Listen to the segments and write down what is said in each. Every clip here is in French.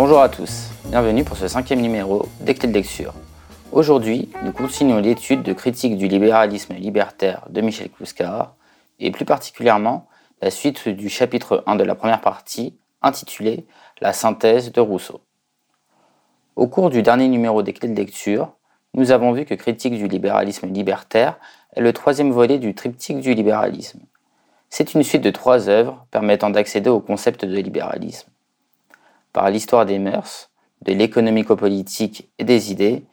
Bonjour à tous, bienvenue pour ce cinquième numéro des de lecture. Aujourd'hui, nous continuons l'étude de critique du libéralisme libertaire de Michel Kluskar et plus particulièrement la suite du chapitre 1 de la première partie intitulé La synthèse de Rousseau. Au cours du dernier numéro des de lecture, nous avons vu que Critique du libéralisme libertaire est le troisième volet du triptyque du libéralisme. C'est une suite de trois œuvres permettant d'accéder au concept de libéralisme. Par l'histoire des mœurs, de l'économico-politique et des idées,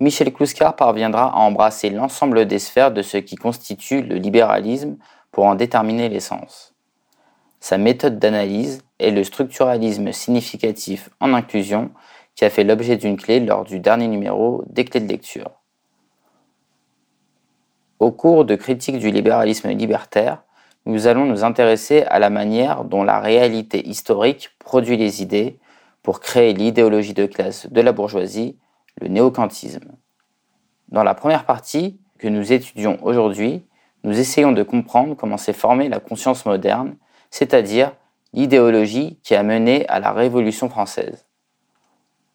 Michel Kluskar parviendra à embrasser l'ensemble des sphères de ce qui constitue le libéralisme pour en déterminer l'essence. Sa méthode d'analyse est le structuralisme significatif en inclusion qui a fait l'objet d'une clé lors du dernier numéro des clés de lecture. Au cours de critique du libéralisme libertaire, nous allons nous intéresser à la manière dont la réalité historique produit les idées pour créer l'idéologie de classe de la bourgeoisie, le néocantisme. Dans la première partie que nous étudions aujourd'hui, nous essayons de comprendre comment s'est formée la conscience moderne, c'est-à-dire l'idéologie qui a mené à la Révolution française.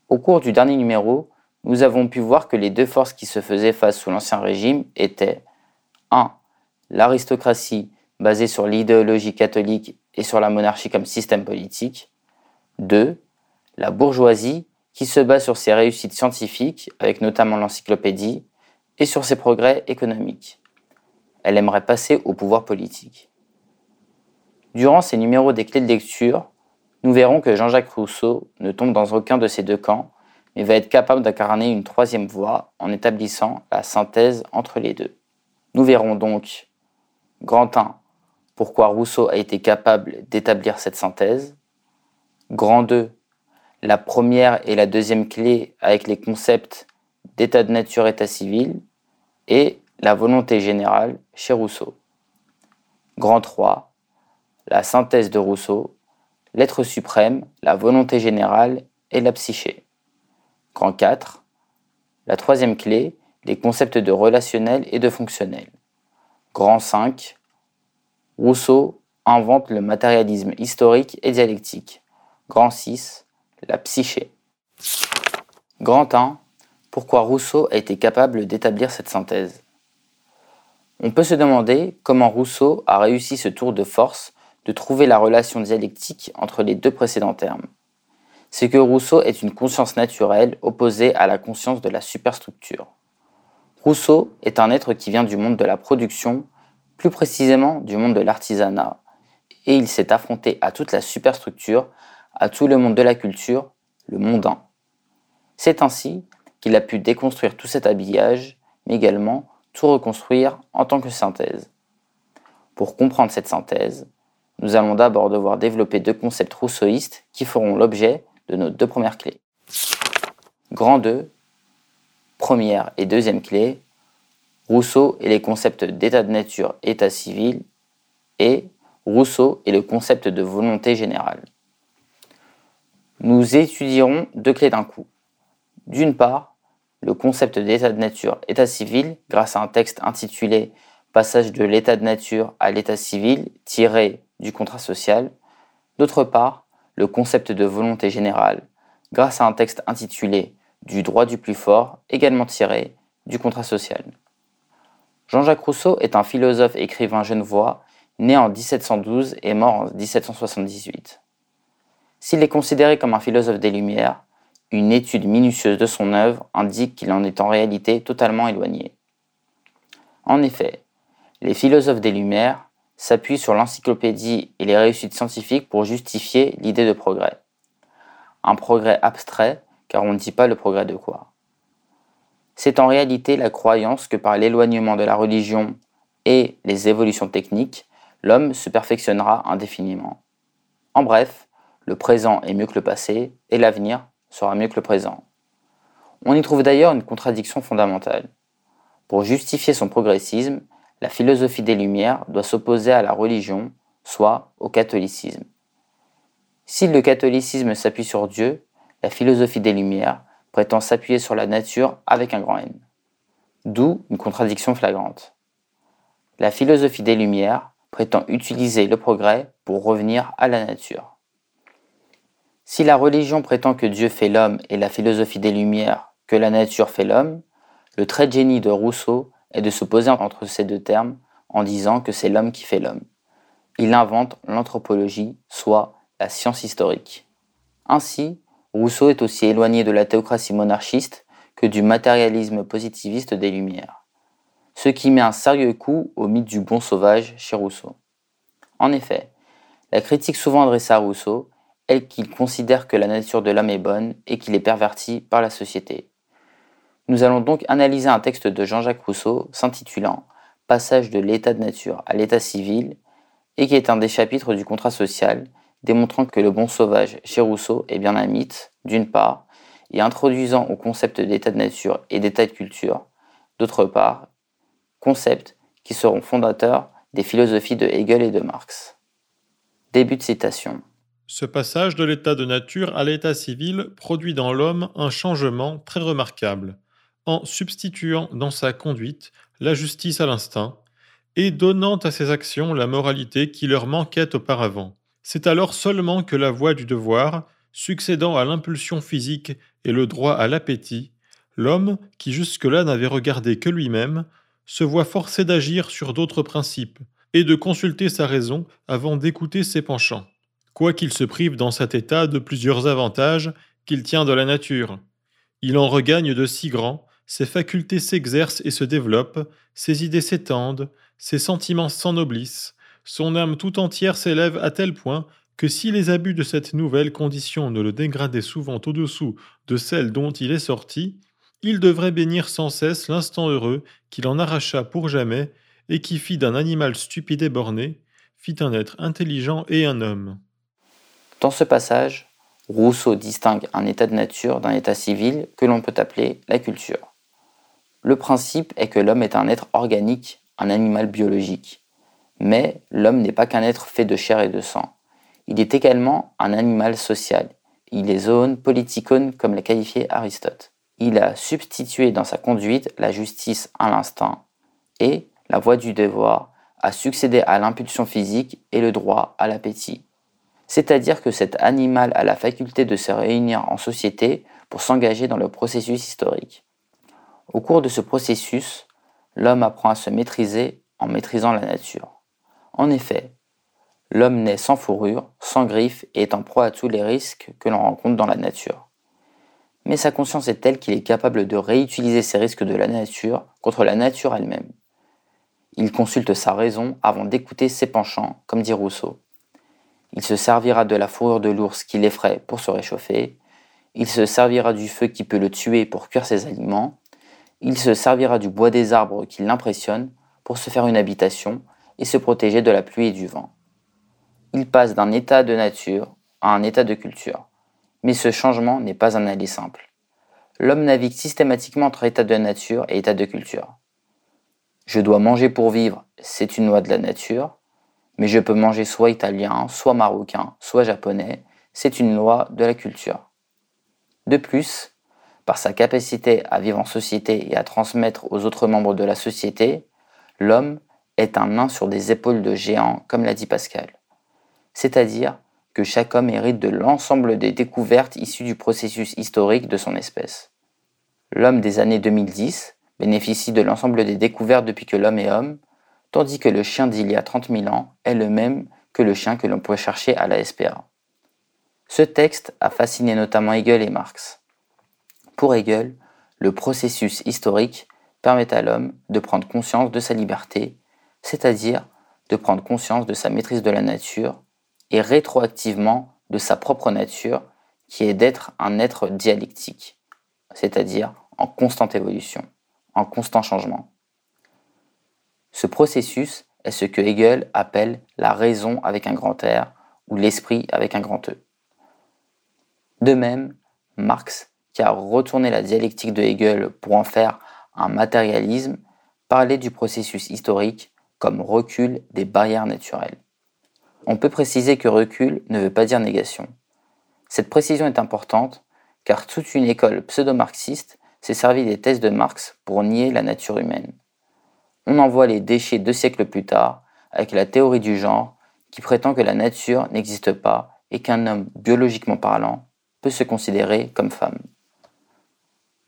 Au cours du dernier numéro, nous avons pu voir que les deux forces qui se faisaient face sous l'Ancien Régime étaient 1. L'aristocratie basée sur l'idéologie catholique et sur la monarchie comme système politique. 2. La bourgeoisie qui se base sur ses réussites scientifiques, avec notamment l'encyclopédie, et sur ses progrès économiques. Elle aimerait passer au pouvoir politique. Durant ces numéros des clés de lecture, nous verrons que Jean-Jacques Rousseau ne tombe dans aucun de ces deux camps, mais va être capable d'incarner une troisième voie en établissant la synthèse entre les deux. Nous verrons donc, grand 1, pourquoi Rousseau a été capable d'établir cette synthèse, grand 2, la première et la deuxième clé avec les concepts d'état de nature, état civil, et la volonté générale chez Rousseau. Grand 3, la synthèse de Rousseau l'être suprême, la volonté générale et la psyché. Grand 4. La troisième clé, les concepts de relationnel et de fonctionnel. Grand 5. Rousseau invente le matérialisme historique et dialectique. Grand 6. La psyché. Grand 1. Pourquoi Rousseau a été capable d'établir cette synthèse? On peut se demander comment Rousseau a réussi ce tour de force de trouver la relation dialectique entre les deux précédents termes. C'est que Rousseau est une conscience naturelle opposée à la conscience de la superstructure. Rousseau est un être qui vient du monde de la production, plus précisément du monde de l'artisanat, et il s'est affronté à toute la superstructure, à tout le monde de la culture, le mondain. C'est ainsi qu'il a pu déconstruire tout cet habillage, mais également tout reconstruire en tant que synthèse. Pour comprendre cette synthèse, nous allons d'abord devoir développer deux concepts rousseauistes qui feront l'objet de nos deux premières clés. Grand 2, première et deuxième clé, Rousseau et les concepts d'état de nature, état civil, et Rousseau et le concept de volonté générale. Nous étudierons deux clés d'un coup. D'une part, le concept d'état de nature, état civil, grâce à un texte intitulé Passage de l'état de nature à l'état civil, tiré du contrat social, d'autre part, le concept de volonté générale, grâce à un texte intitulé Du droit du plus fort, également tiré du contrat social. Jean-Jacques Rousseau est un philosophe écrivain genevois, né en 1712 et mort en 1778. S'il est considéré comme un philosophe des Lumières, une étude minutieuse de son œuvre indique qu'il en est en réalité totalement éloigné. En effet, les philosophes des Lumières s'appuie sur l'encyclopédie et les réussites scientifiques pour justifier l'idée de progrès. Un progrès abstrait, car on ne dit pas le progrès de quoi. C'est en réalité la croyance que par l'éloignement de la religion et les évolutions techniques, l'homme se perfectionnera indéfiniment. En bref, le présent est mieux que le passé et l'avenir sera mieux que le présent. On y trouve d'ailleurs une contradiction fondamentale. Pour justifier son progressisme, la philosophie des Lumières doit s'opposer à la religion, soit au catholicisme. Si le catholicisme s'appuie sur Dieu, la philosophie des Lumières prétend s'appuyer sur la nature avec un grand N. D'où une contradiction flagrante. La philosophie des Lumières prétend utiliser le progrès pour revenir à la nature. Si la religion prétend que Dieu fait l'homme et la philosophie des Lumières que la nature fait l'homme, le trait de génie de Rousseau est de se poser entre ces deux termes en disant que c'est l'homme qui fait l'homme. Il invente l'anthropologie, soit la science historique. Ainsi, Rousseau est aussi éloigné de la théocratie monarchiste que du matérialisme positiviste des Lumières, ce qui met un sérieux coup au mythe du bon sauvage chez Rousseau. En effet, la critique souvent adressée à Rousseau est qu'il considère que la nature de l'homme est bonne et qu'il est perverti par la société. Nous allons donc analyser un texte de Jean-Jacques Rousseau s'intitulant Passage de l'état de nature à l'état civil et qui est un des chapitres du contrat social, démontrant que le bon sauvage chez Rousseau est bien un mythe, d'une part, et introduisant au concept d'état de nature et d'état de culture, d'autre part, concepts qui seront fondateurs des philosophies de Hegel et de Marx. Début de citation. Ce passage de l'état de nature à l'état civil produit dans l'homme un changement très remarquable, en substituant dans sa conduite la justice à l'instinct, et donnant à ses actions la moralité qui leur manquait auparavant. C'est alors seulement que la voie du devoir, succédant à l'impulsion physique et le droit à l'appétit, l'homme, qui jusque-là n'avait regardé que lui-même, se voit forcé d'agir sur d'autres principes, et de consulter sa raison avant d'écouter ses penchants quoiqu'il se prive dans cet état de plusieurs avantages qu'il tient de la nature. Il en regagne de si grands, ses facultés s'exercent et se développent, ses idées s'étendent, ses sentiments s'ennoblissent, son âme tout entière s'élève à tel point que si les abus de cette nouvelle condition ne le dégradaient souvent au-dessous de celle dont il est sorti, il devrait bénir sans cesse l'instant heureux qu'il en arracha pour jamais et qui fit d'un animal stupide et borné, fit un être intelligent et un homme. Dans ce passage, Rousseau distingue un état de nature d'un état civil que l'on peut appeler la culture. Le principe est que l'homme est un être organique, un animal biologique. Mais l'homme n'est pas qu'un être fait de chair et de sang. Il est également un animal social. Il est zoon politikon comme l'a qualifié Aristote. Il a substitué dans sa conduite la justice à l'instinct et la voie du devoir a succédé à l'impulsion physique et le droit à l'appétit c'est-à-dire que cet animal a la faculté de se réunir en société pour s'engager dans le processus historique. Au cours de ce processus, l'homme apprend à se maîtriser en maîtrisant la nature. En effet, l'homme naît sans fourrure, sans griffes et est en proie à tous les risques que l'on rencontre dans la nature. Mais sa conscience est telle qu'il est capable de réutiliser ces risques de la nature contre la nature elle-même. Il consulte sa raison avant d'écouter ses penchants, comme dit Rousseau. Il se servira de la fourrure de l'ours qui l'effraie pour se réchauffer. Il se servira du feu qui peut le tuer pour cuire ses aliments. Il se servira du bois des arbres qui l'impressionne pour se faire une habitation et se protéger de la pluie et du vent. Il passe d'un état de nature à un état de culture. Mais ce changement n'est pas un aller simple. L'homme navigue systématiquement entre état de nature et état de culture. Je dois manger pour vivre, c'est une loi de la nature mais je peux manger soit italien, soit marocain, soit japonais, c'est une loi de la culture. De plus, par sa capacité à vivre en société et à transmettre aux autres membres de la société, l'homme est un nain sur des épaules de géant, comme l'a dit Pascal. C'est-à-dire que chaque homme hérite de l'ensemble des découvertes issues du processus historique de son espèce. L'homme des années 2010 bénéficie de l'ensemble des découvertes depuis que l'homme est homme, tandis que le chien d'il y a 30 000 ans est le même que le chien que l'on pourrait chercher à la SPA. Ce texte a fasciné notamment Hegel et Marx. Pour Hegel, le processus historique permet à l'homme de prendre conscience de sa liberté, c'est-à-dire de prendre conscience de sa maîtrise de la nature et rétroactivement de sa propre nature, qui est d'être un être dialectique, c'est-à-dire en constante évolution, en constant changement. Ce processus est ce que Hegel appelle la raison avec un grand R ou l'esprit avec un grand E. De même, Marx, qui a retourné la dialectique de Hegel pour en faire un matérialisme, parlait du processus historique comme recul des barrières naturelles. On peut préciser que recul ne veut pas dire négation. Cette précision est importante car toute une école pseudo-marxiste s'est servie des thèses de Marx pour nier la nature humaine on en voit les déchets deux siècles plus tard avec la théorie du genre qui prétend que la nature n'existe pas et qu'un homme, biologiquement parlant, peut se considérer comme femme.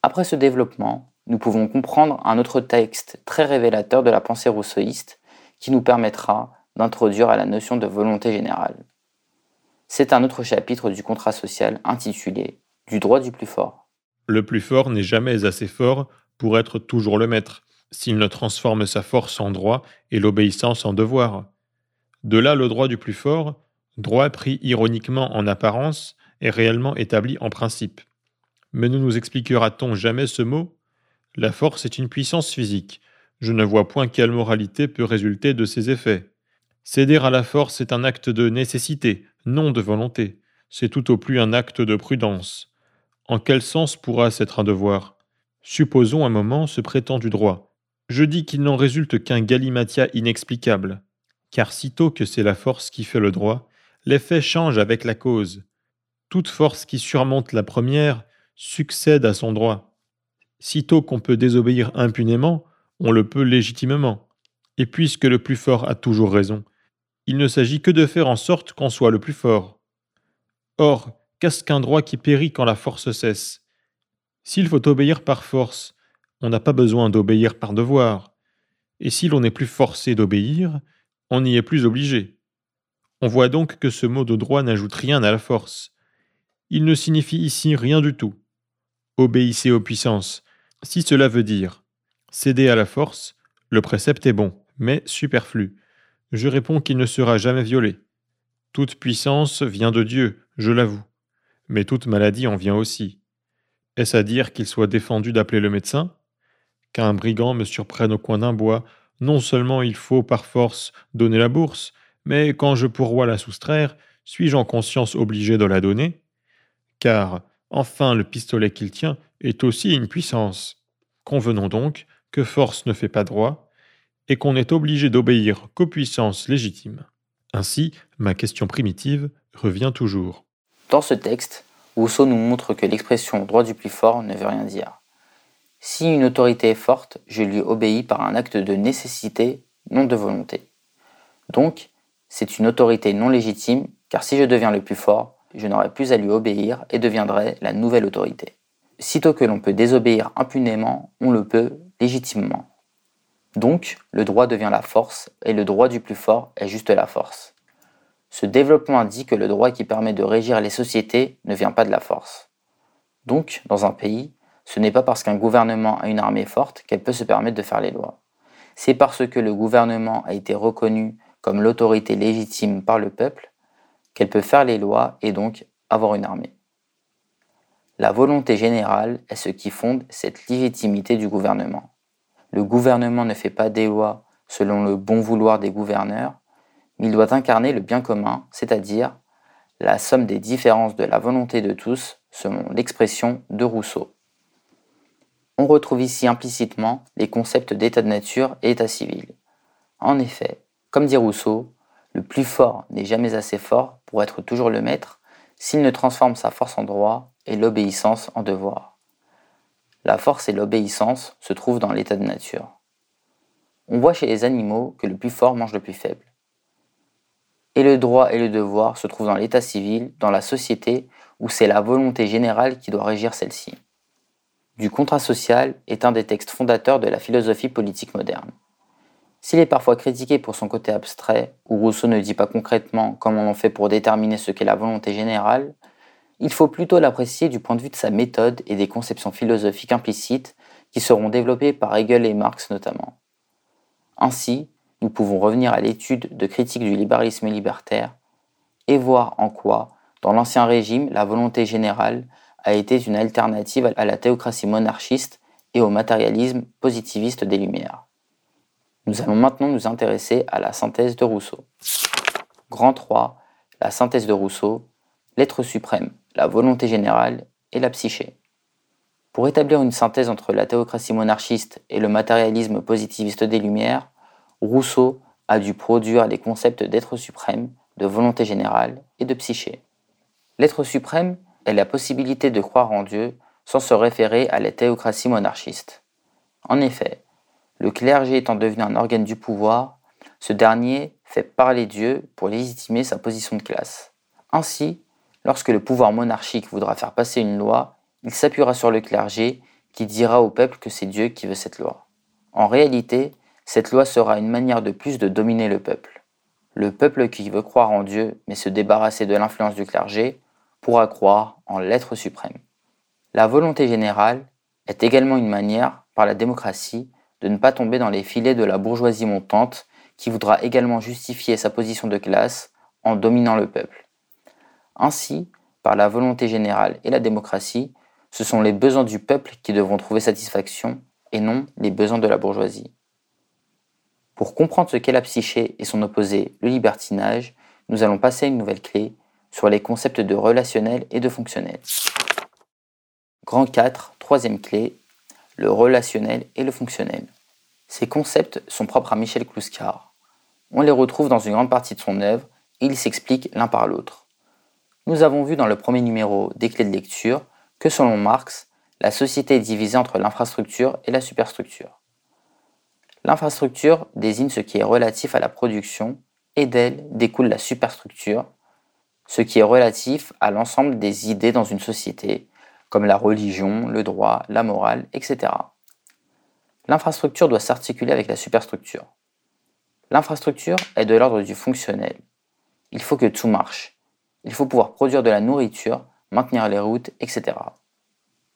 Après ce développement, nous pouvons comprendre un autre texte très révélateur de la pensée rousseauiste qui nous permettra d'introduire à la notion de volonté générale. C'est un autre chapitre du contrat social intitulé Du droit du plus fort. Le plus fort n'est jamais assez fort pour être toujours le maître, s'il ne transforme sa force en droit et l'obéissance en devoir. De là le droit du plus fort, droit pris ironiquement en apparence et réellement établi en principe. Mais ne nous expliquera-t-on jamais ce mot? La force est une puissance physique. Je ne vois point quelle moralité peut résulter de ses effets. Céder à la force est un acte de nécessité, non de volonté. C'est tout au plus un acte de prudence. En quel sens pourra-ce être un devoir? Supposons un moment ce prétendu droit. Je dis qu'il n'en résulte qu'un galimatia inexplicable, car sitôt que c'est la force qui fait le droit, l'effet change avec la cause. Toute force qui surmonte la première succède à son droit. Sitôt qu'on peut désobéir impunément, on le peut légitimement. Et puisque le plus fort a toujours raison, il ne s'agit que de faire en sorte qu'on soit le plus fort. Or, qu'est-ce qu'un droit qui périt quand la force cesse? S'il faut obéir par force, on n'a pas besoin d'obéir par devoir. Et si l'on n'est plus forcé d'obéir, on n'y est plus obligé. On voit donc que ce mot de droit n'ajoute rien à la force. Il ne signifie ici rien du tout. Obéissez aux puissances. Si cela veut dire céder à la force, le précepte est bon, mais superflu. Je réponds qu'il ne sera jamais violé. Toute puissance vient de Dieu, je l'avoue, mais toute maladie en vient aussi. Est-ce à dire qu'il soit défendu d'appeler le médecin? Qu'un brigand me surprenne au coin d'un bois, non seulement il faut par force donner la bourse, mais quand je pourrois la soustraire, suis-je en conscience obligé de la donner? Car, enfin, le pistolet qu'il tient est aussi une puissance. Convenons donc que force ne fait pas droit, et qu'on est obligé d'obéir qu'aux puissances légitimes. Ainsi, ma question primitive revient toujours. Dans ce texte, Rousseau nous montre que l'expression droit du plus fort ne veut rien dire. Si une autorité est forte, je lui obéis par un acte de nécessité, non de volonté. Donc, c'est une autorité non légitime, car si je deviens le plus fort, je n'aurai plus à lui obéir et deviendrai la nouvelle autorité. Sitôt que l'on peut désobéir impunément, on le peut légitimement. Donc, le droit devient la force, et le droit du plus fort est juste la force. Ce développement indique que le droit qui permet de régir les sociétés ne vient pas de la force. Donc, dans un pays, ce n'est pas parce qu'un gouvernement a une armée forte qu'elle peut se permettre de faire les lois. C'est parce que le gouvernement a été reconnu comme l'autorité légitime par le peuple qu'elle peut faire les lois et donc avoir une armée. La volonté générale est ce qui fonde cette légitimité du gouvernement. Le gouvernement ne fait pas des lois selon le bon vouloir des gouverneurs, mais il doit incarner le bien commun, c'est-à-dire la somme des différences de la volonté de tous, selon l'expression de Rousseau. On retrouve ici implicitement les concepts d'état de nature et état civil. En effet, comme dit Rousseau, le plus fort n'est jamais assez fort pour être toujours le maître s'il ne transforme sa force en droit et l'obéissance en devoir. La force et l'obéissance se trouvent dans l'état de nature. On voit chez les animaux que le plus fort mange le plus faible et le droit et le devoir se trouvent dans l'état civil, dans la société, où c'est la volonté générale qui doit régir celle-ci. Du contrat social est un des textes fondateurs de la philosophie politique moderne. S'il est parfois critiqué pour son côté abstrait, où Rousseau ne dit pas concrètement comment on fait pour déterminer ce qu'est la volonté générale, il faut plutôt l'apprécier du point de vue de sa méthode et des conceptions philosophiques implicites qui seront développées par Hegel et Marx notamment. Ainsi, nous pouvons revenir à l'étude de critique du libéralisme libertaire et voir en quoi, dans l'Ancien Régime, la volonté générale a été une alternative à la théocratie monarchiste et au matérialisme positiviste des Lumières. Nous allons maintenant nous intéresser à la synthèse de Rousseau. Grand 3, la synthèse de Rousseau, l'être suprême, la volonté générale et la psyché. Pour établir une synthèse entre la théocratie monarchiste et le matérialisme positiviste des Lumières, Rousseau a dû produire les concepts d'être suprême, de volonté générale et de psyché. L'être suprême la possibilité de croire en Dieu sans se référer à la théocratie monarchiste. En effet, le clergé étant devenu un organe du pouvoir, ce dernier fait parler Dieu pour légitimer sa position de classe. Ainsi, lorsque le pouvoir monarchique voudra faire passer une loi, il s'appuiera sur le clergé qui dira au peuple que c'est Dieu qui veut cette loi. En réalité, cette loi sera une manière de plus de dominer le peuple. Le peuple qui veut croire en Dieu mais se débarrasser de l'influence du clergé pourra croire en l'être suprême. La volonté générale est également une manière, par la démocratie, de ne pas tomber dans les filets de la bourgeoisie montante qui voudra également justifier sa position de classe en dominant le peuple. Ainsi, par la volonté générale et la démocratie, ce sont les besoins du peuple qui devront trouver satisfaction et non les besoins de la bourgeoisie. Pour comprendre ce qu'est la psyché et son opposé, le libertinage, nous allons passer à une nouvelle clé sur les concepts de relationnel et de fonctionnel. Grand 4, troisième clé, le relationnel et le fonctionnel. Ces concepts sont propres à Michel Kluskar. On les retrouve dans une grande partie de son œuvre et ils s'expliquent l'un par l'autre. Nous avons vu dans le premier numéro des clés de lecture que selon Marx, la société est divisée entre l'infrastructure et la superstructure. L'infrastructure désigne ce qui est relatif à la production et d'elle découle la superstructure, ce qui est relatif à l'ensemble des idées dans une société, comme la religion, le droit, la morale, etc. L'infrastructure doit s'articuler avec la superstructure. L'infrastructure est de l'ordre du fonctionnel. Il faut que tout marche. Il faut pouvoir produire de la nourriture, maintenir les routes, etc.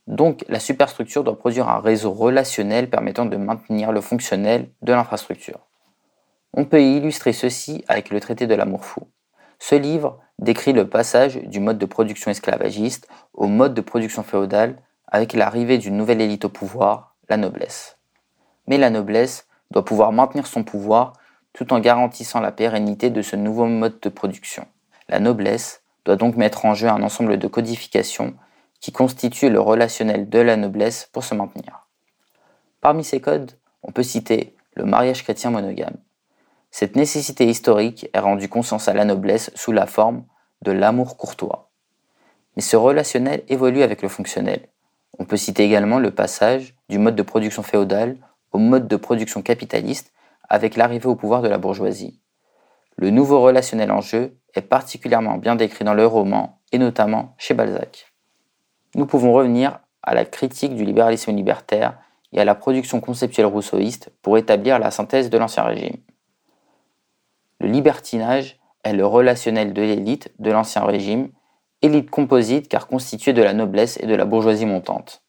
Donc la superstructure doit produire un réseau relationnel permettant de maintenir le fonctionnel de l'infrastructure. On peut illustrer ceci avec le traité de l'amour fou. Ce livre décrit le passage du mode de production esclavagiste au mode de production féodal avec l'arrivée d'une nouvelle élite au pouvoir, la noblesse. Mais la noblesse doit pouvoir maintenir son pouvoir tout en garantissant la pérennité de ce nouveau mode de production. La noblesse doit donc mettre en jeu un ensemble de codifications qui constituent le relationnel de la noblesse pour se maintenir. Parmi ces codes, on peut citer le mariage chrétien monogame, cette nécessité historique est rendue conscience à la noblesse sous la forme de l'amour courtois. Mais ce relationnel évolue avec le fonctionnel. On peut citer également le passage du mode de production féodal au mode de production capitaliste avec l'arrivée au pouvoir de la bourgeoisie. Le nouveau relationnel en jeu est particulièrement bien décrit dans le roman et notamment chez Balzac. Nous pouvons revenir à la critique du libéralisme libertaire et à la production conceptuelle rousseauiste pour établir la synthèse de l'Ancien Régime. Le libertinage est le relationnel de l'élite de l'Ancien Régime, élite composite car constituée de la noblesse et de la bourgeoisie montante.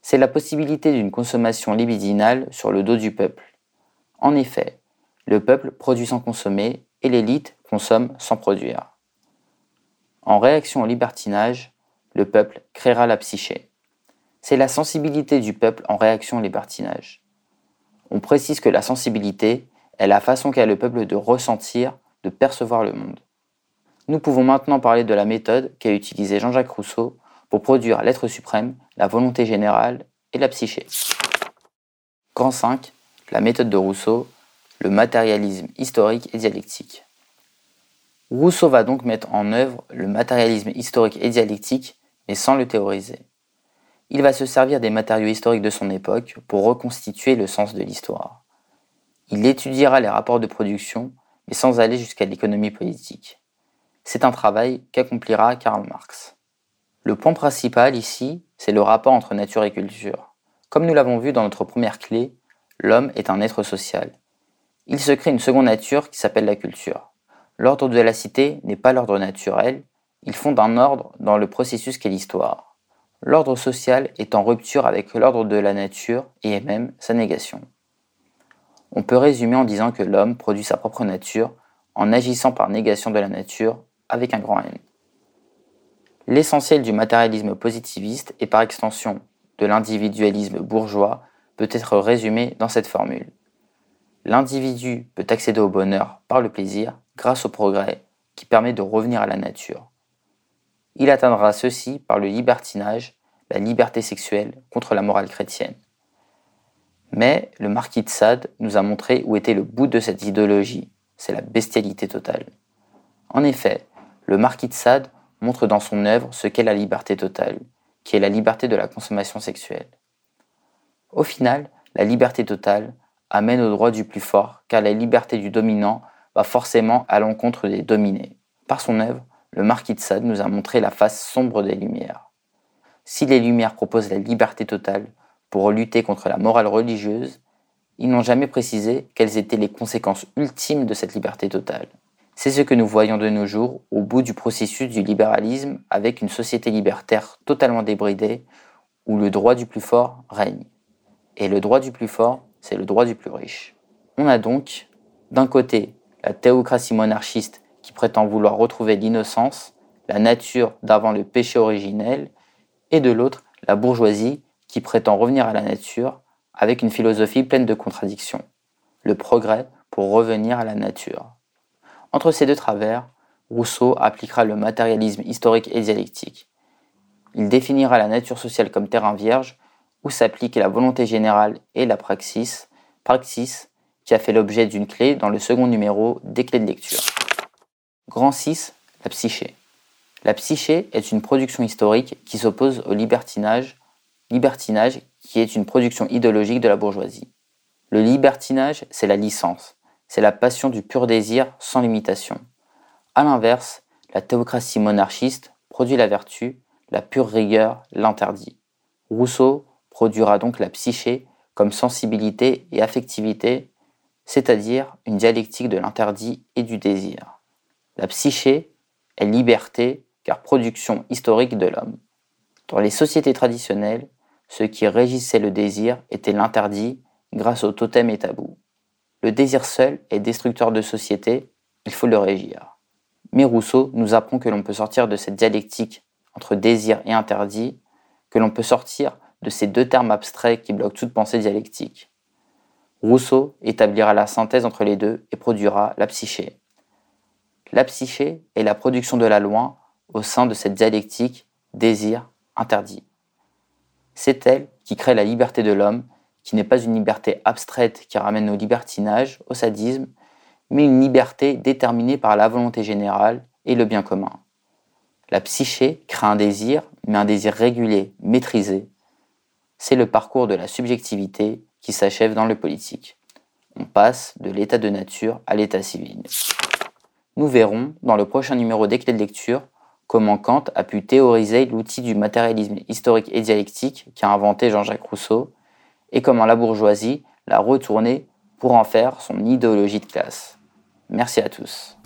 C'est la possibilité d'une consommation libidinale sur le dos du peuple. En effet, le peuple produit sans consommer et l'élite consomme sans produire. En réaction au libertinage, le peuple créera la psyché. C'est la sensibilité du peuple en réaction au libertinage. On précise que la sensibilité est la façon qu'a le peuple de ressentir, de percevoir le monde. Nous pouvons maintenant parler de la méthode qu'a utilisée Jean-Jacques Rousseau pour produire l'être suprême, la volonté générale et la psyché. Grand 5, la méthode de Rousseau, le matérialisme historique et dialectique. Rousseau va donc mettre en œuvre le matérialisme historique et dialectique, mais sans le théoriser. Il va se servir des matériaux historiques de son époque pour reconstituer le sens de l'histoire. Il étudiera les rapports de production, mais sans aller jusqu'à l'économie politique. C'est un travail qu'accomplira Karl Marx. Le point principal ici, c'est le rapport entre nature et culture. Comme nous l'avons vu dans notre première clé, l'homme est un être social. Il se crée une seconde nature qui s'appelle la culture. L'ordre de la cité n'est pas l'ordre naturel, il fonde un ordre dans le processus qu'est l'histoire. L'ordre social est en rupture avec l'ordre de la nature et est même sa négation. On peut résumer en disant que l'homme produit sa propre nature en agissant par négation de la nature avec un grand N. L'essentiel du matérialisme positiviste et par extension de l'individualisme bourgeois peut être résumé dans cette formule. L'individu peut accéder au bonheur par le plaisir grâce au progrès qui permet de revenir à la nature. Il atteindra ceci par le libertinage, la liberté sexuelle contre la morale chrétienne. Mais le marquis de Sade nous a montré où était le bout de cette idéologie, c'est la bestialité totale. En effet, le marquis de Sade montre dans son œuvre ce qu'est la liberté totale, qui est la liberté de la consommation sexuelle. Au final, la liberté totale amène au droit du plus fort, car la liberté du dominant va forcément à l'encontre des dominés. Par son œuvre, le marquis de Sade nous a montré la face sombre des Lumières. Si les Lumières proposent la liberté totale pour lutter contre la morale religieuse, ils n'ont jamais précisé quelles étaient les conséquences ultimes de cette liberté totale. C'est ce que nous voyons de nos jours au bout du processus du libéralisme avec une société libertaire totalement débridée où le droit du plus fort règne. Et le droit du plus fort, c'est le droit du plus riche. On a donc, d'un côté, la théocratie monarchiste qui prétend vouloir retrouver l'innocence, la nature d'avant le péché originel, et de l'autre, la bourgeoisie qui prétend revenir à la nature avec une philosophie pleine de contradictions. Le progrès pour revenir à la nature. Entre ces deux travers, Rousseau appliquera le matérialisme historique et dialectique. Il définira la nature sociale comme terrain vierge où s'applique la volonté générale et la praxis, praxis qui a fait l'objet d'une clé dans le second numéro des clés de lecture. Grand 6, la psyché. La psyché est une production historique qui s'oppose au libertinage, libertinage qui est une production idéologique de la bourgeoisie. Le libertinage, c'est la licence, c'est la passion du pur désir sans limitation. A l'inverse, la théocratie monarchiste produit la vertu, la pure rigueur, l'interdit. Rousseau produira donc la psyché comme sensibilité et affectivité, c'est-à-dire une dialectique de l'interdit et du désir. La psyché est liberté car production historique de l'homme. Dans les sociétés traditionnelles, ce qui régissait le désir était l'interdit grâce au totem et tabou. Le désir seul est destructeur de société, il faut le régir. Mais Rousseau nous apprend que l'on peut sortir de cette dialectique entre désir et interdit, que l'on peut sortir de ces deux termes abstraits qui bloquent toute pensée dialectique. Rousseau établira la synthèse entre les deux et produira la psyché. La psyché est la production de la loi au sein de cette dialectique désir-interdit. C'est elle qui crée la liberté de l'homme, qui n'est pas une liberté abstraite qui ramène au libertinage, au sadisme, mais une liberté déterminée par la volonté générale et le bien commun. La psyché crée un désir, mais un désir régulé, maîtrisé. C'est le parcours de la subjectivité qui s'achève dans le politique. On passe de l'état de nature à l'état civil. Nous verrons dans le prochain numéro des clés de lecture comment Kant a pu théoriser l'outil du matérialisme historique et dialectique qu'a inventé Jean-Jacques Rousseau et comment la bourgeoisie l'a retourné pour en faire son idéologie de classe. Merci à tous.